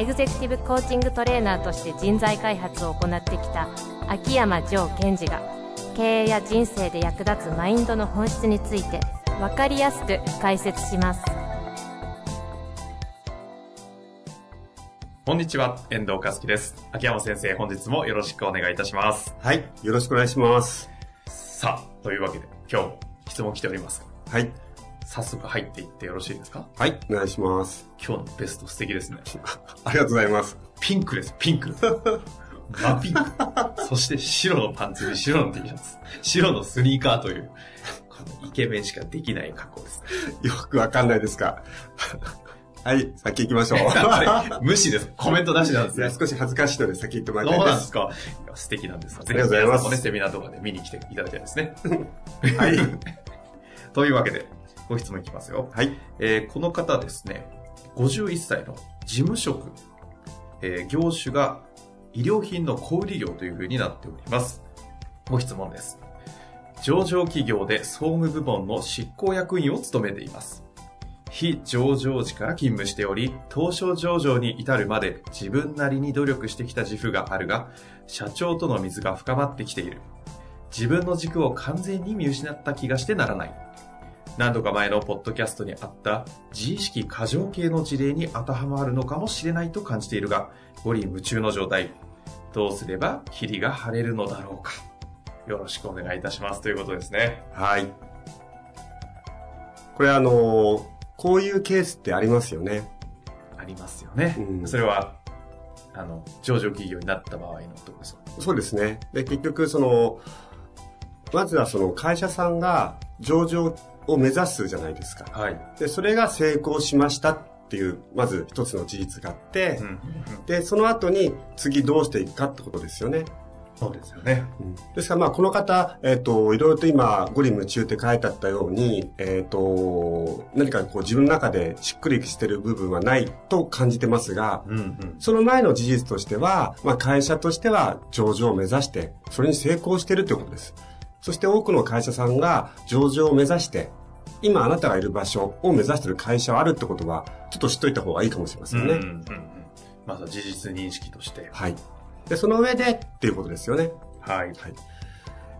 エグゼクティブコーチングトレーナーとして人材開発を行ってきた秋山城賢治が経営や人生で役立つマインドの本質について分かりやすく解説しますこんにちは、遠藤和樹です。秋山先生、本日もよろしくお願いいたします。はい。よろしくお願いします。さあ、というわけで、今日も質問来ております。はい。早速入っていってよろしいですか？はい。お願いします。今日のベスト素敵ですね。ありがとうございます。ピンクです、ピンク。真ピンク。そして白のパンツに白の T シャツ。白のスニーカーという、このイケメンしかできない格好です。よくわかんないですか。はい。先行きましょう。無視です。コメントなしなんですね。いや少し恥ずかしいので先行ってもらいどうたいで。なんですすか素敵なんです。ぜひりがとうございます皆さんもね、セミナーとかで見に来ていただきたいですね。はい。というわけで、ご質問いきますよ。はい。えーこの方ですね、51歳の事務職、えー業種が医療品の小売業というふうになっております。ご質問です。上場企業で総務部門の執行役員を務めています。非上場時から勤務しており、東証上場に至るまで自分なりに努力してきた自負があるが、社長との溝が深まってきている。自分の軸を完全に見失った気がしてならない。何度か前のポッドキャストにあった自意識過剰系の事例に当てはまるのかもしれないと感じているが、五輪夢中の状態。どうすれば霧が晴れるのだろうか。よろしくお願いいたしますということですね。はい。これあのーこういうケースってありますよね。ありますよね。うんそれは、あの、上場企業になった場合のところですか？そうですね。で、結局その、まずはその会社さんが上場を目指すじゃないですか。はい。で、それが成功しましたっていう、まず一つの事実があって、うんうんうんで、その後に次どうしていくかってことですよね。そうですよね。ですからまあこの方、えっ、と、いろいろと今、五輪夢中って書いてあったように、えっ、と、何かこう自分の中でしっくりしてる部分はないと感じてますが、うんうん。その前の事実としては、まあ会社としては上場を目指して、それに成功してるということです。そして多くの会社さんが上場を目指して、今あなたがいる場所を目指している会社はあるってことは、ちょっと知っといた方がいいかもしれませんね。うんうんうん。まずは事実認識として。はい。で、その上でっていうことですよね。はい。はい。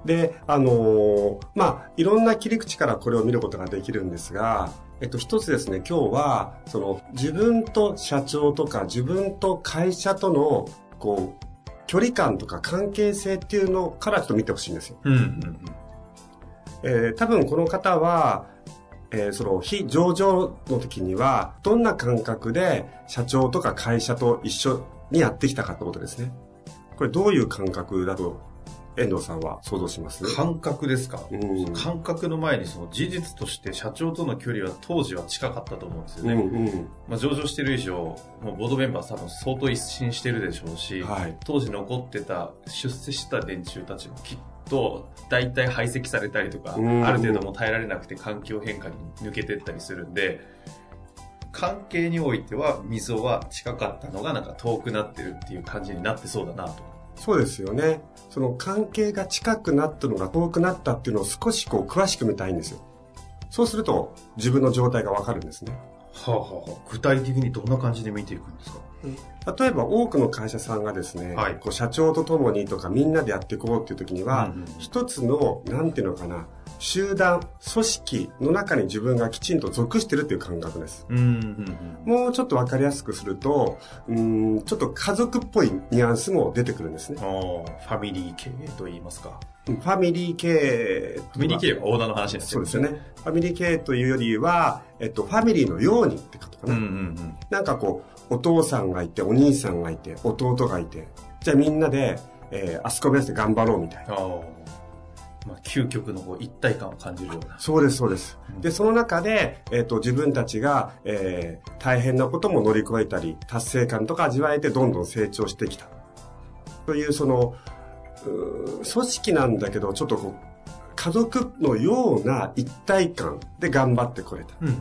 で、あのーまあ、いろんな切り口からこれを見ることができるんですが、えっと、一つですね、今日は、その、自分と社長とか、自分と会社との、こう、距離感とか関係性っていうのからちょっと見てほしいんですよ。うんうんうん。えー多分この方は、えーその非上場の時には、どんな感覚で社長とか会社と一緒にやってきたかってことですね。これどういう感覚だと、遠藤さんは想像します？感覚ですか、うん感覚の前にその事実として社長との距離は当時は近かったと思うんですよね。うんうん。まあ、上場してる以上、もうボードメンバー多分相当一新してるでしょうし、はい当時残ってた、出世した連中たちもきっと大体排斥されたりとか、うんある程度もう耐えられなくて環境変化に抜けてったりするんで、関係においては溝は近かったのがなんか遠くなってるっていう感じになってそうだなと。そうですよね。その関係が近くなったのが遠くなったっていうのを少しこう詳しく見たいんですよ。そうすると自分の状態がわかるんですね。はあはあはあ、具体的にどんな感じで見ていくんですか？例えば多くの会社さんがですね、はいこう社長と共にとかみんなでやっていこうっていう時には、うんうん一つの、なんていうのかな、集団、組織の中に自分がきちんと属してるっていう感覚です。うんうんうん。もうちょっとわかりやすくすると、うーん、ちょっと家族っぽいニュアンスも出てくるんですね。ファミリー経営と言いますか。ファミリー経営とか。ファミリー経営はオーナーの話になっちゃそうですよ。ね。ファミリー経営というよりは、えっと、ファミリーのようにってことかな。うんうんうん。なんかこう、お父さんがいて、お兄さんがいて、弟がいて、じゃあみんなで、えーあそこ目指して頑張ろうみたいな。まあ、究極のこう一体感を感じるような。そうです、そうですうん。で、その中で、えっ、と、自分たちが、えー大変なことも乗り越えたり、達成感とか味わえてどんどん成長してきた。というその、組織なんだけど、ちょっとこう、家族のような一体感で頑張ってこれた。うんうん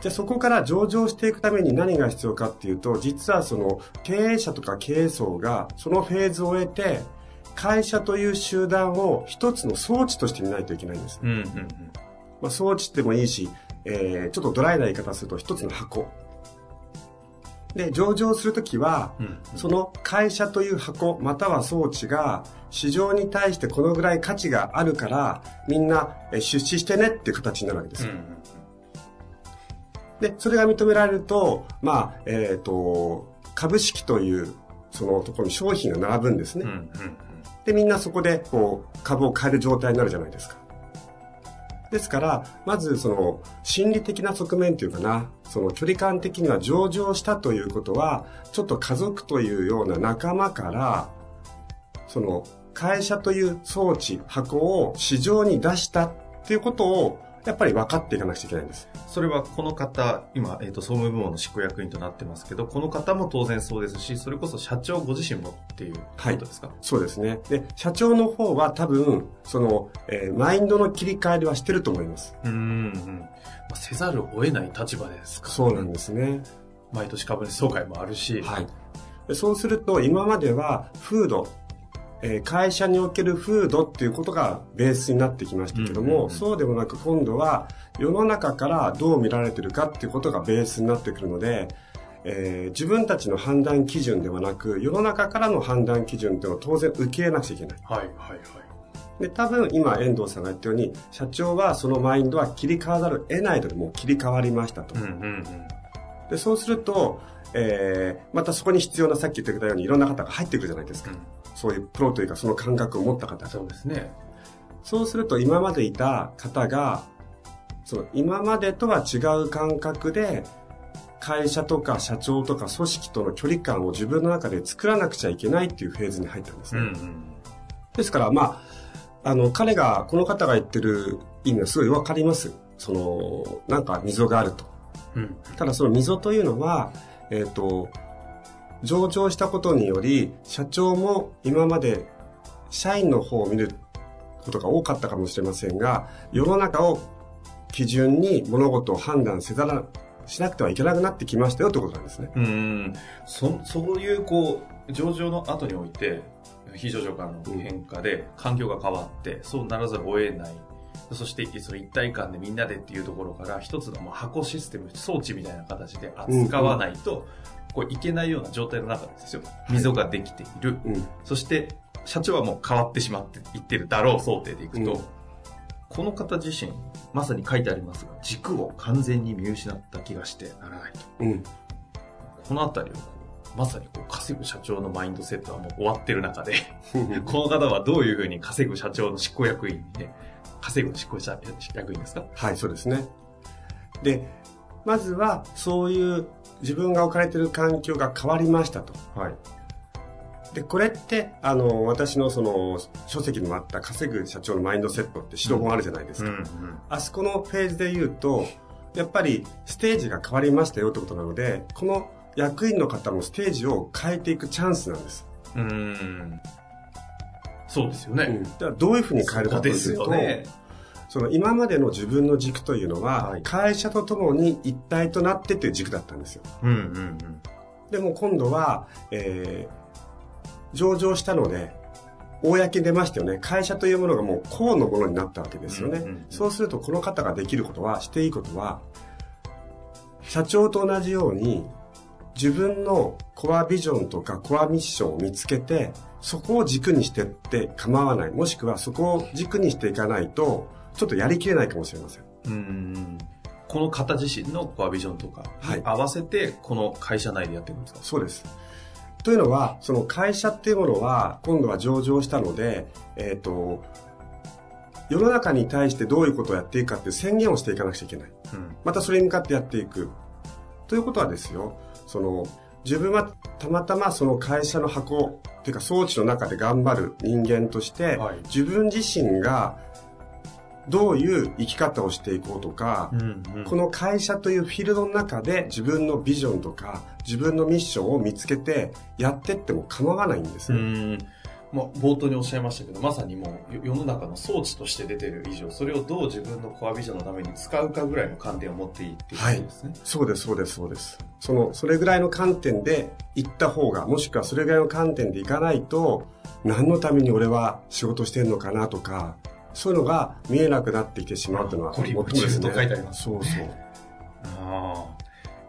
じゃあそこから上場していくために何が必要かっていうと、実はその経営者とか経営層がそのフェーズを終えて、会社という集団を一つの装置として見ないといけないんです。うんうんうんまあ、装置ってもいいし、えー、ちょっとドライな言い方すると一つの箱。で、上場するときは、うんうん、その会社という箱、または装置が、市場に対してこのぐらい価値があるから、みんな出資してねっていう形になるわけですよ。うんうんで、それが認められると、まあ、えっ、ー、と、株式という、そのところに商品が並ぶんですね。うんうん、で、みんなそこで、こう、株を買える状態になるじゃないですか。ですから、まずその心理的な側面というかな、その距離感的には上場したということは、ちょっと家族というような仲間から、その会社という装置、箱を市場に出したっていうことをやっぱり分かっていかなくちゃいけないんです。それはこの方、今、えっ、ー、と、総務部門の執行役員となってますけど、この方も当然そうですし、それこそ社長ご自身もっていうことですか、はい、そうですね。で、社長の方は多分、その、えー、マインドの切り替えはしてると思います。うん、うん。まあ、せざるを得ない立場ですか、ね、そうなんですね。毎年株主総会もあるし。はい。そうすると、今までは、風土、えー、会社における風土っていうことがベースになってきましたけども、そうでもなく今度は世の中からどう見られてるかっていうことがベースになってくるので、えー、自分たちの判断基準ではなく世の中からの判断基準っていうのを当然受け入れなくちゃいけない。はいはいはい。で、多分今遠藤さんが言ったように社長はそのマインドは切り替わざるを得ないのでもう切り替わりましたと。うんうんうん、でそうすると、えー、またそこに必要なさっき言ってくれたようにいろんな方が入ってくるじゃないですか。うんそういうプロというかその感覚を持った方そうですね。そうすると今までいた方が、その今までとは違う感覚で、会社とか社長とか組織との距離感を自分の中で作らなくちゃいけないっていうフェーズに入ったんですね。うんうん、ですから、まあ、あの、彼が、この方が言ってる意味はすごいわかります。その、なんか溝があると。うん、ただその溝というのは、えっ、ー、と、上場したことにより、社長も今まで社員の方を見ることが多かったかもしれませんが、世の中を基準に物事を判断せざるしなくてはいけなくなってきましたよということなんですね。うん。そ、そういうこう、上場の後において、非上場からの変化で環境が変わって、そうならざるを得ない。そして、その一体感でみんなでっていうところから、一つのもう箱システム、装置みたいな形で扱わないと、こういけないような状態の中ですよ。溝ができている。はいうん、そして、社長はもう変わってしまっていってるだろう想定でいくと、うん、この方自身、まさに書いてありますが、軸を完全に見失った気がしてならないと。うん、このあたりをまさにこう稼ぐ社長のマインドセットはもう終わってる中で この方はどういうふうに稼ぐ社長の執行役員にね、稼ぐ執行役員ですか？はい、そうですね。で、まずはそういう自分が置かれている環境が変わりましたと。はい。で、これって、あの、私のその、書籍にもあった稼ぐ社長のマインドセットって指導本あるじゃないですか。うんうんうん、あそこのフェーズで言うと、やっぱりステージが変わりましたよってことなので、この役員の方もステージを変えていくチャンスなんです。うん。そうですよね。うん、じゃあどういうふうに変えるかというと、ね、その今までの自分の軸というのは、会社とともに一体となってという軸だったんですよ。うんうんうん、でも今度は、えー、上場したので、公に出ましたよね。会社というものがもう公のものになったわけですよね。うんうんうん、そうするとこの方ができることは、していいことは、社長と同じように、自分のコアビジョンとかコアミッションを見つけて、そこを軸にしてって構わない。もしくはそこを軸にしていかないと、ちょっとやりきれないかもしれません。うんこの方自身のコアビジョンとかに合わせて、この会社内でやっていくんですか、そうです。というのは、その会社っていうものは、今度は上場したので、えっ、ー、と、世の中に対してどういうことをやっていくかって宣言をしていかなくちゃいけない。うん、またそれに向かってやっていく。ということはですよ、その、自分はたまたまその会社の箱、っていうか装置の中で頑張る人間として、はい、自分自身がどういう生き方をしていこうとか、うんうんこの会社というフィールドの中で自分のビジョンとか自分のミッションを見つけてやってっても構わないんですうね。んまあ、冒頭におっしゃいましたけど、まさにもうよ世の中の装置として出てる以上、それをどう自分のコアビジョンのために使うかぐらいの観点を持っていいっていうことですね。そうです、そうです、そうです。その、それぐらいの観点で行った方が、もしくはそれぐらいの観点で行かないと、何のために俺は仕事してんのかなとか、そういうのが見えなくなってきてしまうというのは、ゴリすねと書いてありますそうそう。ああ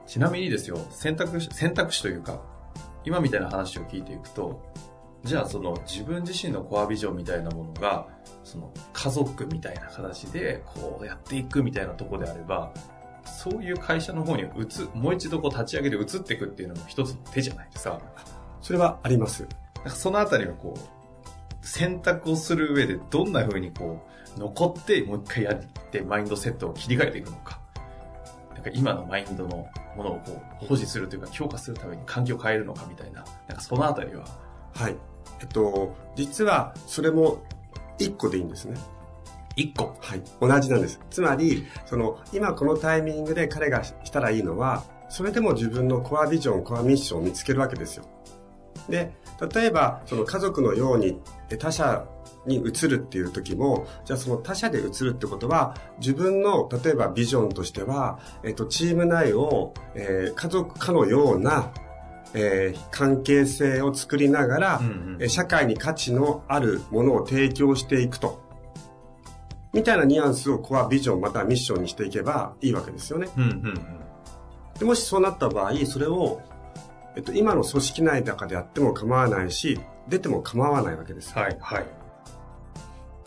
ちなみにですよ、選択肢、選択肢というか、今みたいな話を聞いていくと、じゃあその自分自身のコアビジョンみたいなものが、その家族みたいな形でこうやっていくみたいなところであれば、そういう会社の方に移、もう一度こう立ち上げて移っていくっていうのも一つの手じゃないですか。それはあります。なんかそのあたりはこう、選択をする上でどんな風にこう、残ってもう一回やってマインドセットを切り替えていくのか。なんか今のマインドのものをこう保持するというか強化するために環境を変えるのかみたいな。なんかそのあたりは。はい。えっと、実はそれも一個でいいんですね。一個。はい。同じなんです。つまり、その、今このタイミングで彼がしたらいいのは、それでも自分のコアビジョン、コアミッションを見つけるわけですよ。で、例えば、その家族のようにえ他者に移るっていう時も、じゃあその他者で移るってことは、自分の、例えばビジョンとしては、えっと、チーム内を、えー家族かのような、えー関係性を作りながら、うんうんえー社会に価値のあるものを提供していくと。みたいなニュアンスをコアビジョンまたはミッションにしていけばいいわけですよね。うんうんうん。でもしそうなった場合、それを、えっと、今の組織内の中でやっても構わないし、出ても構わないわけです。はい、はい。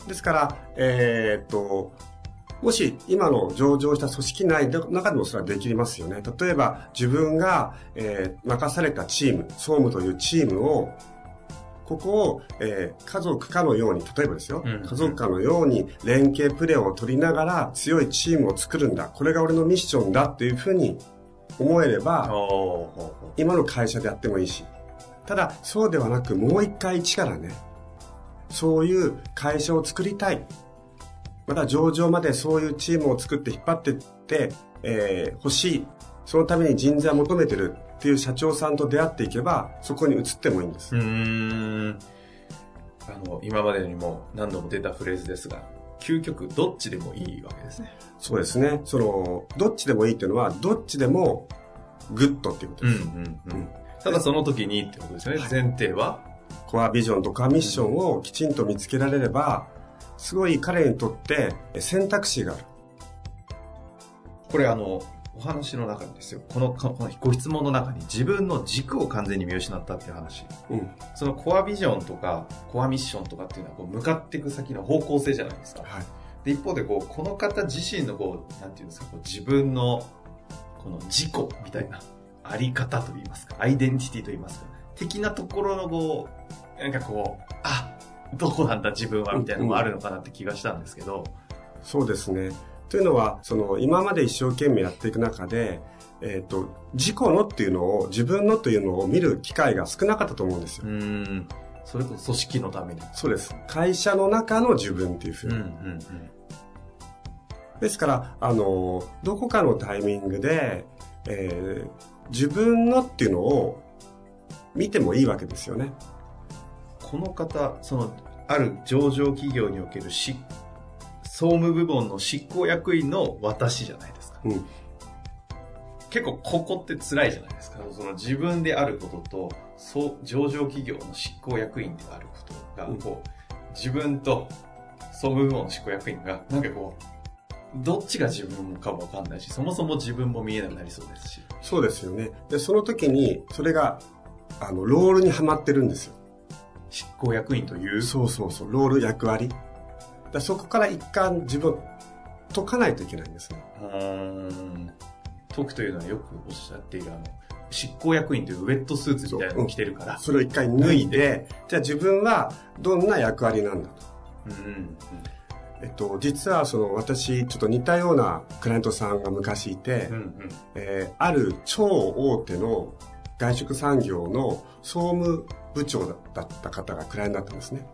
ですから、えーっと、もし今の上場した組織内の中でもそれはできますよね。例えば自分が、えー任されたチーム、総務というチームを、ここを、えー家族かのように、例えばですよ、うん家族かのように連携プレーを取りながら強いチームを作るんだ。これが俺のミッションだっていうふうに思えれば、今の会社でやってもいいし。ただ、そうではなく、もう一回一からね、そういう会社を作りたい。また上場までそういうチームを作って引っ張ってって、えー欲しい。そのために人材を求めてるっていう社長さんと出会っていけば、そこに移ってもいいんです。あの、今までにも何度も出たフレーズですが、究極どっちでもいいわけですね。そうですね。その、どっちでもいいっていうのは、どっちでも good っていうことです。うんうん。ただその時にってことですよね。はい前提は？コアビジョンとかミッションをきちんと見つけられれば、すごい彼にとって選択肢がある。これあの、お話の中にですよ。この、このご質問の中に自分の軸を完全に見失ったっていう話。うん。そのコアビジョンとか、コアミッションとかっていうのはこう向かっていく先の方向性じゃないですか。はい。で、一方でこう、この方自身のこう、なんていうんですか、こう自分の、この自己みたいな、あり方といいますか、アイデンティティといいますか、的なところのこう、なんかこう、あ、どこなんだ自分はみたいなのもあるのかなって気がしたんですけど、そうですね。というのは、その、今まで一生懸命やっていく中で、えっ、と、自己のっていうのを、自分のというのを見る機会が少なかったと思うんですよ。うーん、それこそ組織のために。そうです。会社の中の自分っていうふうに。うんうんですから、あの、どこかのタイミングで、えー自分のっていうのを見てもいいわけですよね。この方、その、ある上場企業におけるし総務部門の執行役員の私じゃないですか。うん。結構ここって辛いじゃないですか。その自分であることと、そう、上場企業の執行役員であることが、うんこう、自分と総務部門の執行役員が、なんかこう、どっちが自分かもわかんないし、そもそも自分も見えなくなりそうですし。そうですよね。で、その時に、それが、あの、ロールにはまってるんですよ。執行役員という、そうそうそう、ロール役割。だそこから一貫自分を解かないといけないんですね。解くというのはよくおっしゃっているあの、執行役員というウェットスーツみたいなのを着てるから。それを一回脱いで、じゃあ自分はどんな役割なんだと。うん。えっと、実はその私、ちょっと似たようなクライアントさんが昔いて、うんうん。えーある超大手の外食産業の総務部長だった方がクライアントだったんですね。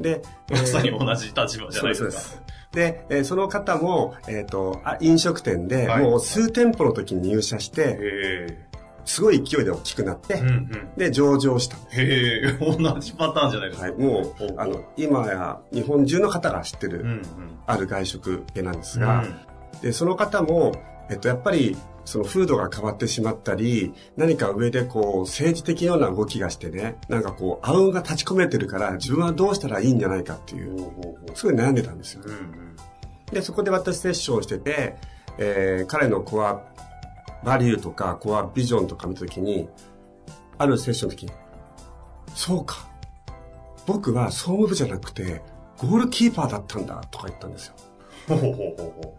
で、まさに同じ立場じゃないですか。そうですで、えーその方も、えっ、とあ、飲食店で、はいもう数店舗の時に入社して、へすごい勢いで大きくなって、え。うんうん。で、上場した。へえ、同じパターンじゃないですか。はい、もほうあの、今や日本中の方が知ってる、うんうん。ある外食系なんですうが、んで、その方も、えっと、やっぱり、その風土が変わってしまったり、何か上でこう、政治的ような動きがしてね、なんかこう、暗雲が立ち込めてるから、自分はどうしたらいいんじゃないかっていう、すごい悩んでたんですよ。うんうん。で、そこで私セッションをしてて、えー彼のコアバリューとか、コアビジョンとか見たときに、あるセッションの時に、そうか。僕は総務部じゃなくて、ゴールキーパーだったんだ、とか言ったんですよ。ほうほうほうほ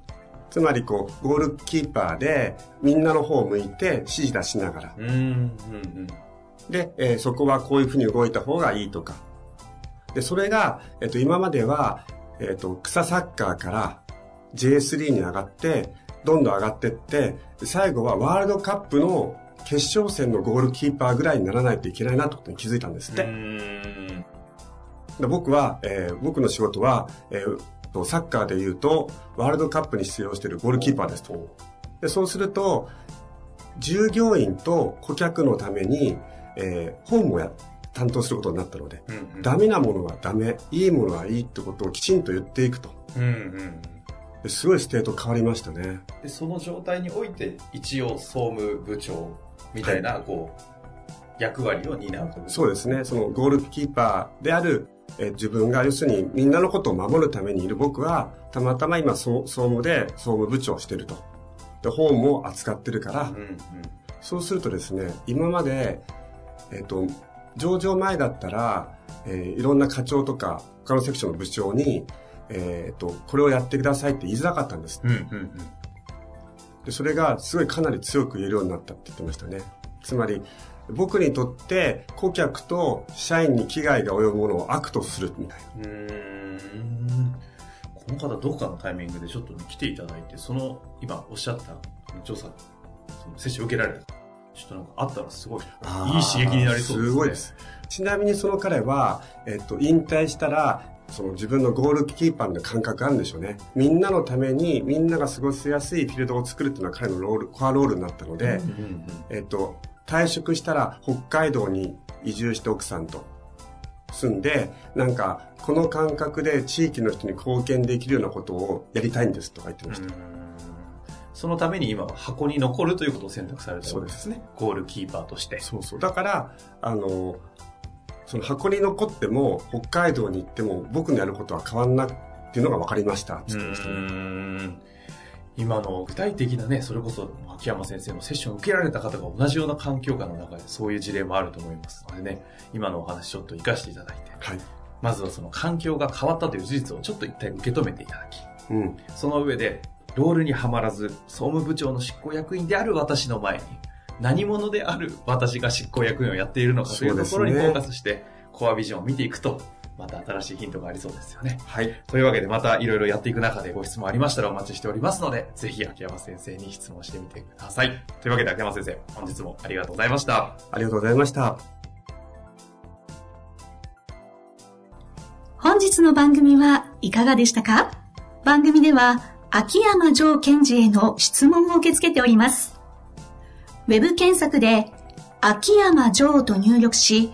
つまりこう、ゴールキーパーで、みんなの方を向いて指示出しながら。う。うんうんうん。で、えーそこはこういうふうに動いた方がいいとか。で、それが、えっと、今までは、えっと、草サッカーから J3 に上がって、どんどん上がってって、最後はワールドカップの決勝戦のゴールキーパーぐらいにならないといけないなってことに気づいたんですって。で僕は、えー僕の仕事は、えーとサッカーで言うと、ワールドカップに出場しているゴールキーパーですと。でそうすると、従業員と顧客のために、えー本もや担当することになったので、うんうん。ダメなものはダメ、いいものはいいってことをきちんと言っていくと。うんうん。ですごい state 変わりましたね。で、その状態において、一応総務部長みたいな、こう、役割を担うとそうですね。そのゴールキーパーである、えー自分が要するにみんなのことを守るためにいる僕は、たまたま今総総務で総務部長をしてると。で、本も扱ってるから、うんうん。そうするとですね、今まで、えっ、と、上場前だったら、えーいろんな課長とか、他のセクションの部長に、えっ、と、これをやってくださいって言いづらかったんです。うんうんで、それがすごいかなり強く言えるようになったって言ってましたね。つまり、僕にとって顧客と社員に危害が及ぶものを悪とするみたいな。うん。この方、どこかのタイミングでちょっと来ていただいて、その、今おっしゃった調査、その接種を受けられた。ちょっとなんかあったらすごい、いい刺激になりそうですね。すごいです。ちなみにその彼は、えっと、引退したら、その自分のゴールキーパーの感覚あるんでしょうね。みんなのために、みんなが過ごしやすいフィールドを作るっていうのは彼のロール、コアロールになったので、うんうんえっと、退職したら北海道に移住して奥さんと住んで、なんか、この感覚で地域の人に貢献できるようなことをやりたいんですとか言ってました。うんそのために今は箱に残るということを選択されたそうですね。ゴールキーパーとして。そうそう。だから、あの、その箱に残っても、北海道に行っても、僕のやることは変わんないっていうのが分かりました。って言ってましたね。ん今の具体的なね、それこそ秋山先生のセッションを受けられた方が同じような環境下の中でそういう事例もあると思いますのでね、今のお話ちょっと活かしていただいて、はい。まずはその環境が変わったという事実をちょっと一体受け止めていただき、うん。その上で、ロールにはまらず、総務部長の執行役員である私の前に、何者である私が執行役員をやっているのかというところにフォーカスして、コアビジョンを見ていくと、また新しいヒントがありそうですよね。はい。というわけでまたいろいろやっていく中でご質問ありましたらお待ちしておりますので、ぜひ秋山先生に質問してみてください。というわけで秋山先生、本日もありがとうございました。ありがとうございました。本日の番組はいかがでしたか？番組では秋山城賢治への質問を受け付けております。ウェブ検索で秋山城と入力し、